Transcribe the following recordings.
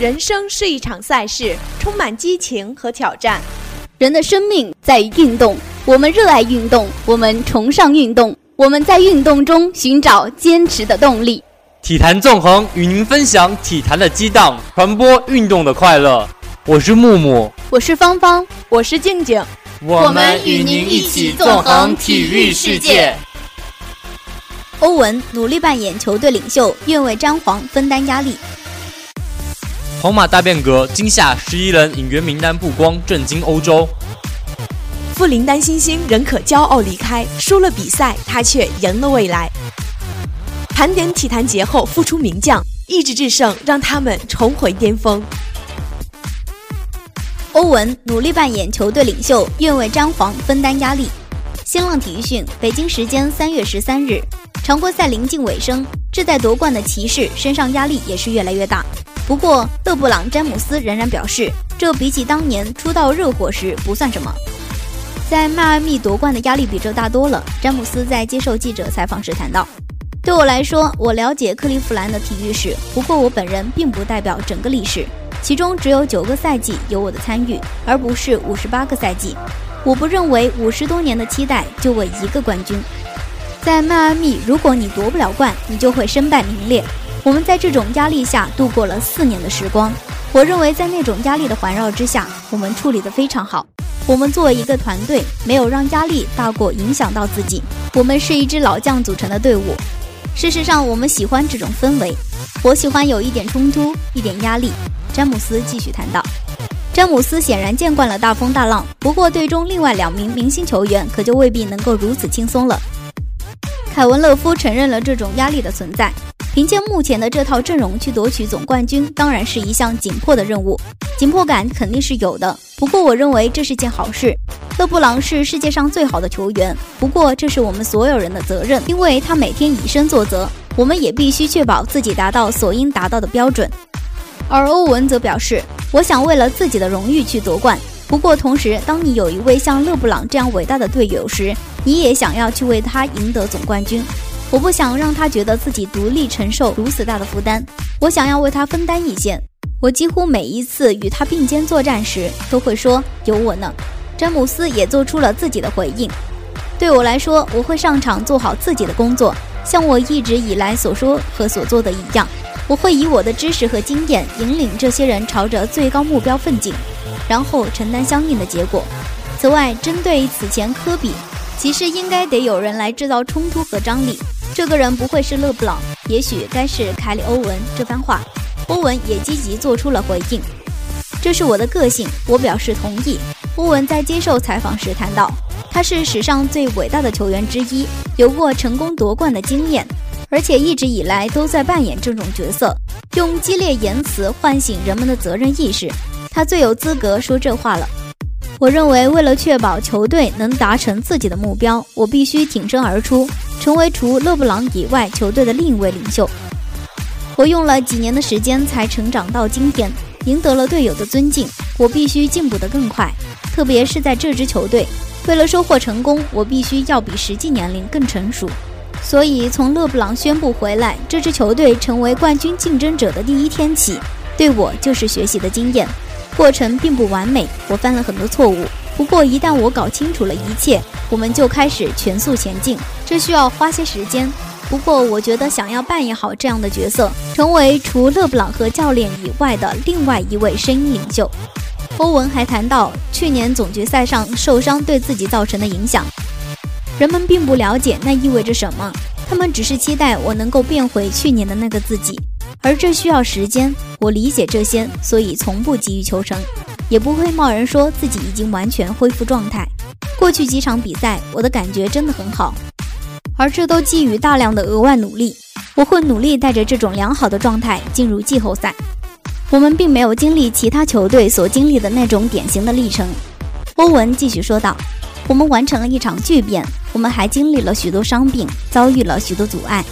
人生是一场赛事，充满激情和挑战。人的生命在于运动，我们热爱运动，我们崇尚运动，我们在运动中寻找坚持的动力。体坛纵横与您分享体坛的激荡，传播运动的快乐。我是木木，我是芳芳，我是静静，我们与您一起纵横体育世界。欧文努力扮演球队领袖，愿为詹皇分担压力。皇马大变革，今夏十一人引援名单曝光，震惊欧洲。富林丹新星仍可骄傲离开，输了比赛，他却赢了未来。盘点体坛节后复出名将，意志制胜让他们重回巅峰。欧文努力扮演球队领袖，愿为詹皇分担压力。新浪体育讯，北京时间三月十三日，常规赛临近尾声，志在夺冠的骑士身上压力也是越来越大。不过，勒布朗·詹姆斯仍然表示，这比起当年初到热火时不算什么。在迈阿密夺冠的压力比这大多了。詹姆斯在接受记者采访时谈到：“对我来说，我了解克利夫兰的体育史，不过我本人并不代表整个历史，其中只有九个赛季有我的参与，而不是五十八个赛季。我不认为五十多年的期待就为一个冠军。在迈阿密，如果你夺不了冠，你就会身败名裂。”我们在这种压力下度过了四年的时光。我认为，在那种压力的环绕之下，我们处理得非常好。我们作为一个团队，没有让压力大过影响到自己。我们是一支老将组成的队伍。事实上，我们喜欢这种氛围。我喜欢有一点冲突，一点压力。詹姆斯继续谈到，詹姆斯显然见惯了大风大浪，不过队中另外两名明星球员可就未必能够如此轻松了。凯文·勒夫承认了这种压力的存在。凭借目前的这套阵容去夺取总冠军，当然是一项紧迫的任务，紧迫感肯定是有的。不过，我认为这是件好事。勒布朗是世界上最好的球员，不过这是我们所有人的责任，因为他每天以身作则，我们也必须确保自己达到所应达到的标准。而欧文则表示：“我想为了自己的荣誉去夺冠，不过同时，当你有一位像勒布朗这样伟大的队友时，你也想要去为他赢得总冠军。”我不想让他觉得自己独立承受如此大的负担，我想要为他分担一些。我几乎每一次与他并肩作战时，都会说有我呢。詹姆斯也做出了自己的回应。对我来说，我会上场做好自己的工作，像我一直以来所说和所做的一样。我会以我的知识和经验引领这些人朝着最高目标奋进，然后承担相应的结果。此外，针对此前科比，其实应该得有人来制造冲突和张力。这个人不会是勒布朗，也许该是凯里·欧文。这番话，欧文也积极做出了回应。这是我的个性，我表示同意。欧文在接受采访时谈到，他是史上最伟大的球员之一，有过成功夺冠的经验，而且一直以来都在扮演这种角色，用激烈言辞唤醒人们的责任意识。他最有资格说这话了。我认为，为了确保球队能达成自己的目标，我必须挺身而出。成为除勒布朗以外球队的另一位领袖。我用了几年的时间才成长到今天，赢得了队友的尊敬。我必须进步得更快，特别是在这支球队。为了收获成功，我必须要比实际年龄更成熟。所以，从勒布朗宣布回来，这支球队成为冠军竞争者的第一天起，对我就是学习的经验。过程并不完美，我犯了很多错误。不过，一旦我搞清楚了一切，我们就开始全速前进。这需要花些时间。不过，我觉得想要扮演好这样的角色，成为除勒布朗和教练以外的另外一位声音领袖。欧文还谈到去年总决赛上受伤对自己造成的影响。人们并不了解那意味着什么，他们只是期待我能够变回去年的那个自己，而这需要时间。我理解这些，所以从不急于求成。也不会贸然说自己已经完全恢复状态。过去几场比赛，我的感觉真的很好，而这都基于大量的额外努力。我会努力带着这种良好的状态进入季后赛。我们并没有经历其他球队所经历的那种典型的历程。欧文继续说道：“我们完成了一场巨变，我们还经历了许多伤病，遭遇了许多阻碍。”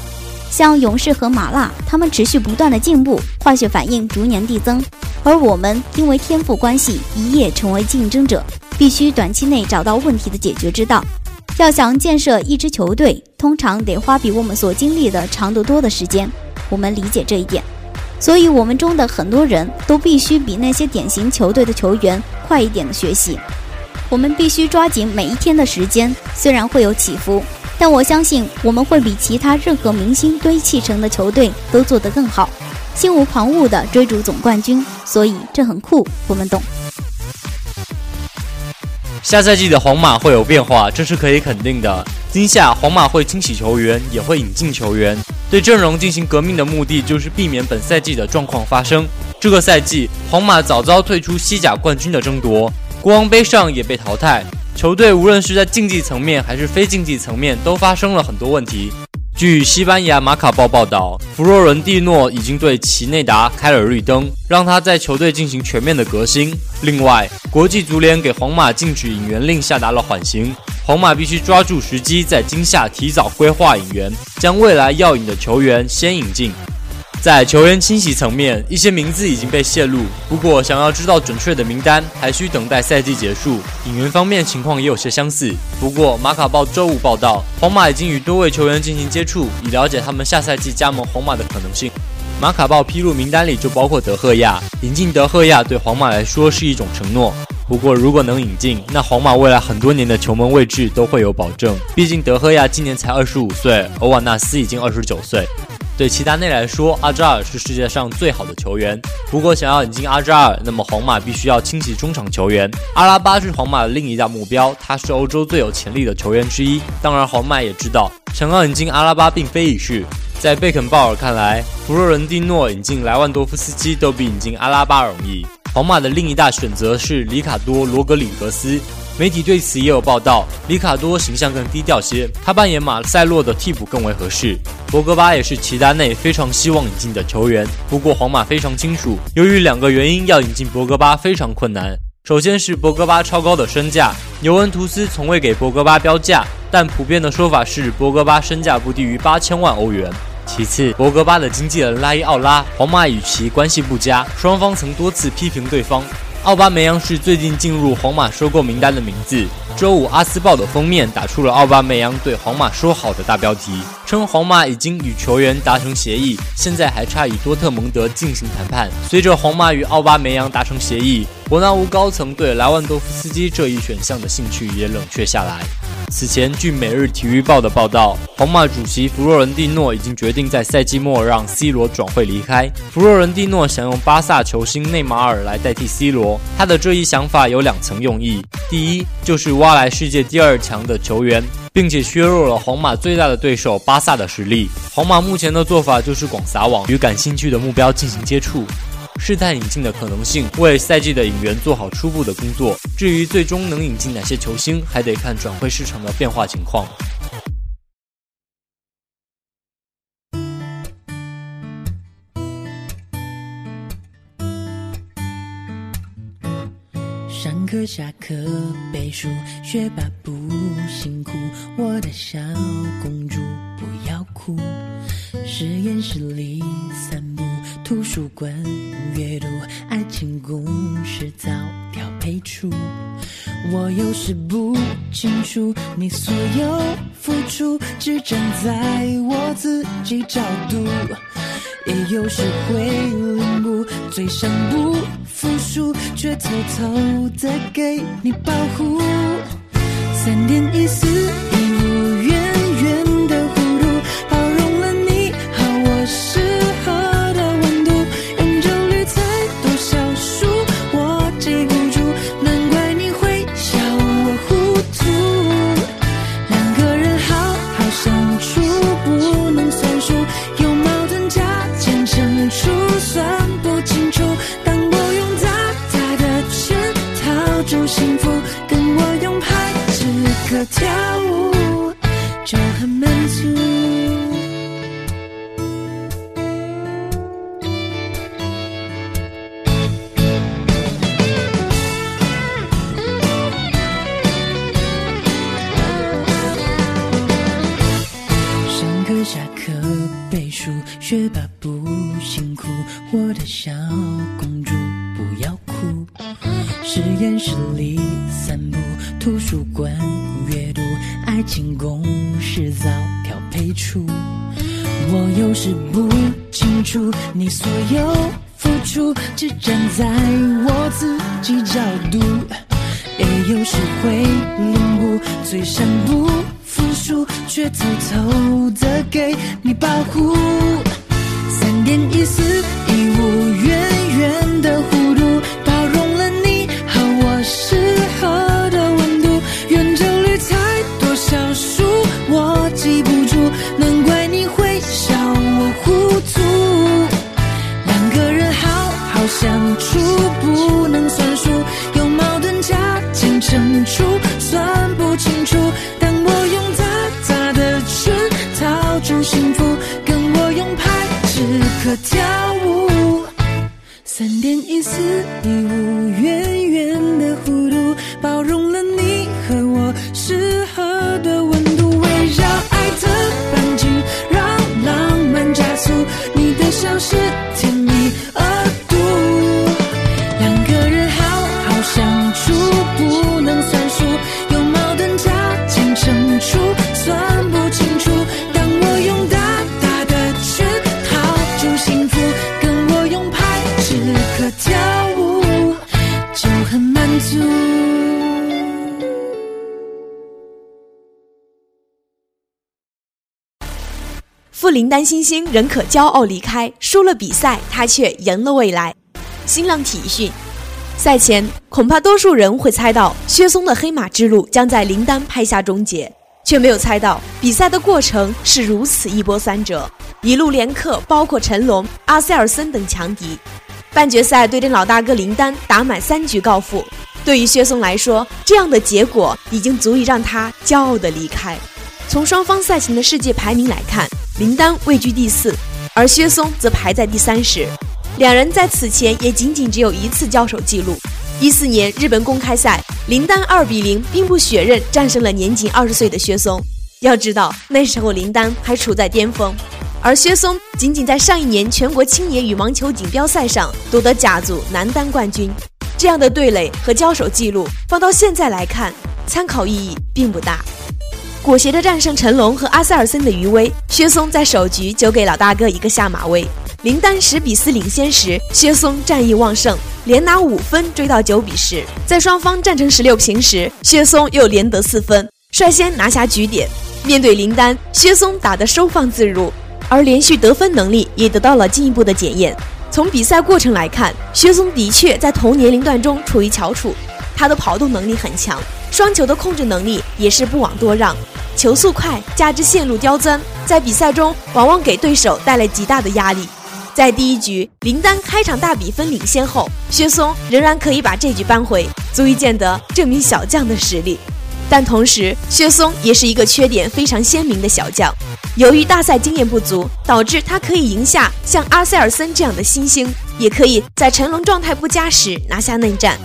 像勇士和麻辣，他们持续不断的进步，化学反应逐年递增，而我们因为天赋关系一夜成为竞争者，必须短期内找到问题的解决之道。要想建设一支球队，通常得花比我们所经历的长得多的时间。我们理解这一点。所以我们中的很多人都必须比那些典型球队的球员快一点的学习。我们必须抓紧每一天的时间，虽然会有起伏，但我相信我们会比其他任何明星堆砌成的球队都做得更好，心无旁骛地追逐总冠军。所以这很酷，我们懂。下赛季的皇马会有变化，这是可以肯定的。今夏皇马会清洗球员，也会引进球员，对阵容进行革命的目的就是避免本赛季的状况发生。这个赛季，皇马早早退出西甲冠军的争夺，国王杯上也被淘汰，球队无论是在竞技层面还是非竞技层面都发生了很多问题。据西班牙马卡报报道，弗洛伦蒂诺已经对齐内达开了绿灯，让他在球队进行全面的革新。另外，国际足联给皇马禁止引援令下达了缓刑，皇马必须抓住时机，在今夏提早规划引援，将未来要引的球员先引进。在球员清洗层面，一些名字已经被泄露。不过，想要知道准确的名单，还需等待赛季结束。引援方面情况也有些相似。不过，马卡报周五报道，皇马已经与多位球员进行接触，以了解他们下赛季加盟皇马的可能性。马卡报披露名单里就包括德赫亚。引进德赫亚对皇马来说是一种承诺。不过，如果能引进，那皇马未来很多年的球门位置都会有保证。毕竟，德赫亚今年才二十五岁，欧瓦纳斯已经二十九岁。对齐达内来说，阿扎尔是世界上最好的球员。不过，想要引进阿扎尔，那么皇马必须要清洗中场球员。阿拉巴是皇马的另一大目标，他是欧洲最有潜力的球员之一。当然，皇马也知道，想要引进阿拉巴并非易事。在贝肯鲍尔看来，弗洛伦蒂诺引进莱万多夫斯基都比引进阿拉巴容易。皇马的另一大选择是里卡多·罗格里格斯。媒体对此也有报道，里卡多形象更低调些，他扮演马塞洛的替补更为合适。博格巴也是齐达内非常希望引进的球员，不过皇马非常清楚，由于两个原因要引进博格巴非常困难。首先是博格巴超高的身价，尤文图斯从未给博格巴标价，但普遍的说法是博格巴身价不低于八千万欧元。其次，博格巴的经纪人拉伊奥拉，皇马与其关系不佳，双方曾多次批评对方。奥巴梅扬是最近进入皇马收购名单的名字。周五，《阿斯报》的封面打出了奥巴梅扬对皇马说好的大标题，称皇马已经与球员达成协议，现在还差与多特蒙德进行谈判。随着皇马与奥巴梅扬达成协议，伯纳乌高层对莱万多夫斯基这一选项的兴趣也冷却下来。此前，据《每日体育报》的报道，皇马主席弗洛伦蒂诺已经决定在赛季末让 C 罗转会离开。弗洛伦蒂诺想用巴萨球星内马尔来代替 C 罗，他的这一想法有两层用意：第一，就是挖来世界第二强的球员，并且削弱了皇马最大的对手巴萨的实力。皇马目前的做法就是广撒网，与感兴趣的目标进行接触。试探引进的可能性，为赛季的引援做好初步的工作。至于最终能引进哪些球星，还得看转会市场的变化情况。课下课背书，学霸不辛苦，我的小公主不要哭。实验室里散步。图书馆阅读，爱情公式早调配出。我有时不清楚你所有付出，只站在我自己角度，也有时会领悟，嘴上不服输，却偷偷的给你保护。三点一四。是不清楚你所有付出，只站在我自己角度，也有时会领悟，最善不服输，却偷偷的给你保护。三点一四一五，远远的一丝一缕林丹新星仍可骄傲离开，输了比赛，他却赢了未来。新浪体育讯，赛前恐怕多数人会猜到薛松的黑马之路将在林丹拍下终结，却没有猜到比赛的过程是如此一波三折，一路连克包括陈龙、阿塞尔森等强敌。半决赛对阵老大哥林丹，打满三局告负。对于薛松来说，这样的结果已经足以让他骄傲的离开。从双方赛前的世界排名来看，林丹位居第四，而薛松则排在第三十。两人在此前也仅仅只有一次交手记录。一四年日本公开赛，林丹二比零兵不血刃战胜了年仅二十岁的薛松。要知道那时候林丹还处在巅峰，而薛松仅仅在上一年全国青年羽毛球锦标赛上夺得甲组男单冠军。这样的对垒和交手记录放到现在来看，参考意义并不大。裹挟着战胜陈龙和阿塞尔森的余威，薛松在首局就给老大哥一个下马威。林丹十比四领先时，薛松战意旺盛，连拿五分追到九比十。在双方战成十六平时，薛松又连得四分，率先拿下局点。面对林丹，薛松打得收放自如，而连续得分能力也得到了进一步的检验。从比赛过程来看，薛松的确在同年龄段中处于翘楚，他的跑动能力很强，双球的控制能力也是不枉多让。球速快，加之线路刁钻，在比赛中往往给对手带来极大的压力。在第一局，林丹开场大比分领先后，薛松仍然可以把这局扳回，足以见得这名小将的实力。但同时，薛松也是一个缺点非常鲜明的小将。由于大赛经验不足，导致他可以赢下像阿塞尔森这样的新星，也可以在成龙状态不佳时拿下内战。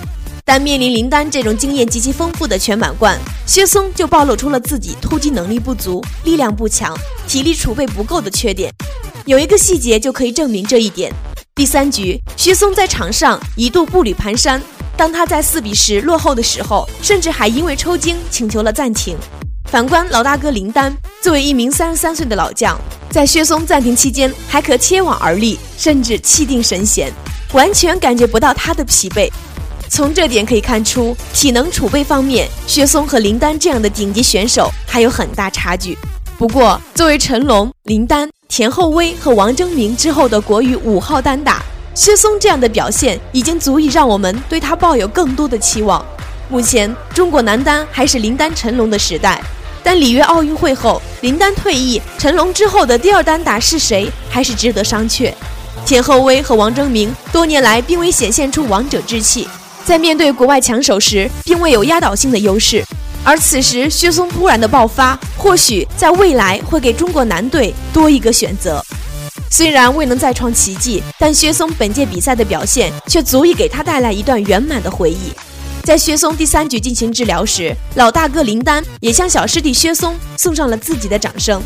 但面临林丹这种经验极其丰富的全满贯，薛松就暴露出了自己突击能力不足、力量不强、体力储备不够的缺点。有一个细节就可以证明这一点。第三局，薛松在场上一度步履蹒跚，当他在四比十落后的时候，甚至还因为抽筋请求了暂停。反观老大哥林丹，作为一名三十三岁的老将，在薛松暂停期间还可切网而立，甚至气定神闲，完全感觉不到他的疲惫。从这点可以看出，体能储备方面，薛松和林丹这样的顶级选手还有很大差距。不过，作为陈龙、林丹、田厚威和王铮明之后的国羽五号单打，薛松这样的表现已经足以让我们对他抱有更多的期望。目前，中国男单还是林丹、陈龙的时代，但里约奥运会后，林丹退役，陈龙之后的第二单打是谁，还是值得商榷。田厚威和王铮明多年来并未显现出王者之气。在面对国外强手时，并未有压倒性的优势，而此时薛松突然的爆发，或许在未来会给中国男队多一个选择。虽然未能再创奇迹，但薛松本届比赛的表现却足以给他带来一段圆满的回忆。在薛松第三局进行治疗时，老大哥林丹也向小师弟薛松送上了自己的掌声。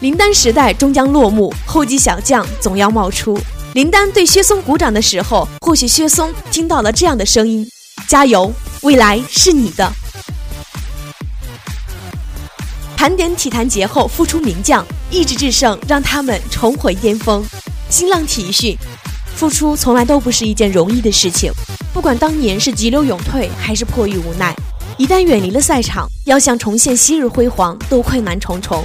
林丹时代终将落幕，后继小将总要冒出。林丹对薛松鼓掌的时候，或许薛松听到了这样的声音：“加油，未来是你的。”盘点体坛节后复出名将，意志制胜让他们重回巅峰。新浪体育讯，复出从来都不是一件容易的事情，不管当年是急流勇退还是迫于无奈，一旦远离了赛场，要想重现昔日辉煌都困难重重。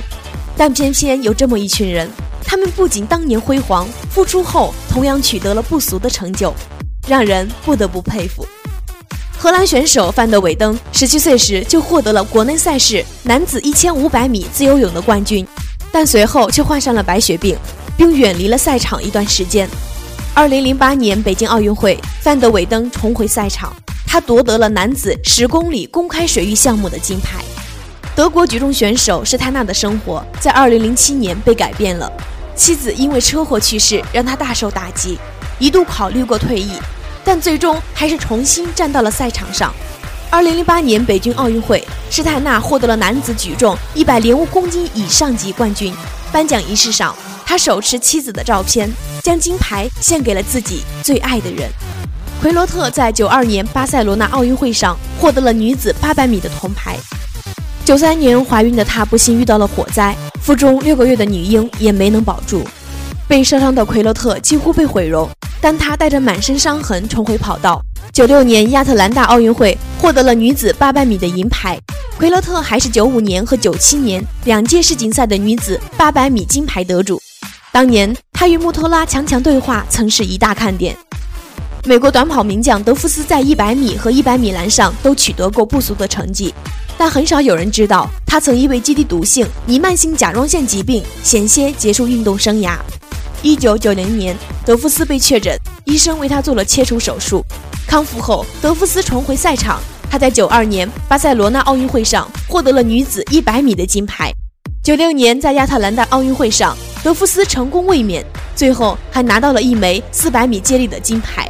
但偏偏有这么一群人，他们不仅当年辉煌，复出后同样取得了不俗的成就，让人不得不佩服。荷兰选手范德韦登十七岁时就获得了国内赛事男子一千五百米自由泳的冠军，但随后却患上了白血病，并远离了赛场一段时间。二零零八年北京奥运会，范德韦登重回赛场，他夺得了男子十公里公开水域项目的金牌。德国举重选手施泰纳的生活在二零零七年被改变了，妻子因为车祸去世，让他大受打击，一度考虑过退役。但最终还是重新站到了赛场上。二零零八年北京奥运会，施泰纳获得了男子举重一百零五公斤以上级冠军。颁奖仪式上，他手持妻子的照片，将金牌献给了自己最爱的人。奎罗特在九二年巴塞罗那奥运会上获得了女子八百米的铜牌。九三年怀孕的她不幸遇到了火灾，腹中六个月的女婴也没能保住。被烧伤的奎罗特几乎被毁容。但她带着满身伤痕重回跑道。九六年亚特兰大奥运会获得了女子八百米的银牌，奎勒特还是九五年和九七年两届世锦赛的女子八百米金牌得主。当年她与穆托拉强强对话，曾是一大看点。美国短跑名将德夫斯在一百米和一百米栏上都取得过不俗的成绩，但很少有人知道他曾因为基地毒性弥漫性甲状腺疾病险些结束运动生涯。一九九零年，德夫斯被确诊，医生为他做了切除手术。康复后，德夫斯重回赛场。他在九二年巴塞罗那奥运会上获得了女子一百米的金牌。九六年在亚特兰大奥运会上，德夫斯成功卫冕，最后还拿到了一枚四百米接力的金牌。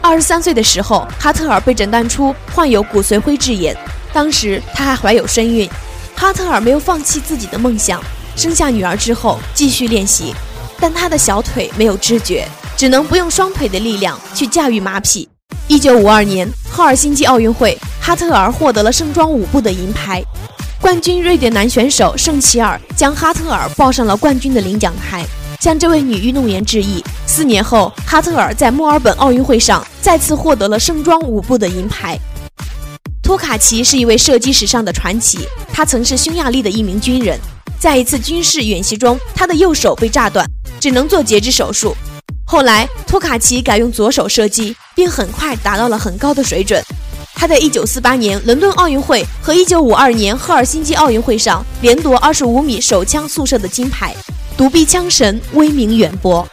二十三岁的时候，哈特尔被诊断出患有骨髓灰质炎，当时她还怀有身孕。哈特尔没有放弃自己的梦想，生下女儿之后继续练习。但她的小腿没有知觉，只能不用双腿的力量去驾驭马匹。一九五二年赫尔辛基奥运会，哈特尔获得了盛装舞步的银牌。冠军瑞典男选手圣齐尔将哈特尔抱上了冠军的领奖台，向这位女运动员致意。四年后，哈特尔在墨尔本奥运会上再次获得了盛装舞步的银牌。托卡奇是一位射击史上的传奇，他曾是匈牙利的一名军人，在一次军事演习中，他的右手被炸断。只能做截肢手术。后来，托卡奇改用左手射击，并很快达到了很高的水准。他在1948年伦敦奥运会和1952年赫尔辛基奥运会上连夺25米手枪速射的金牌，独臂枪神威名远播。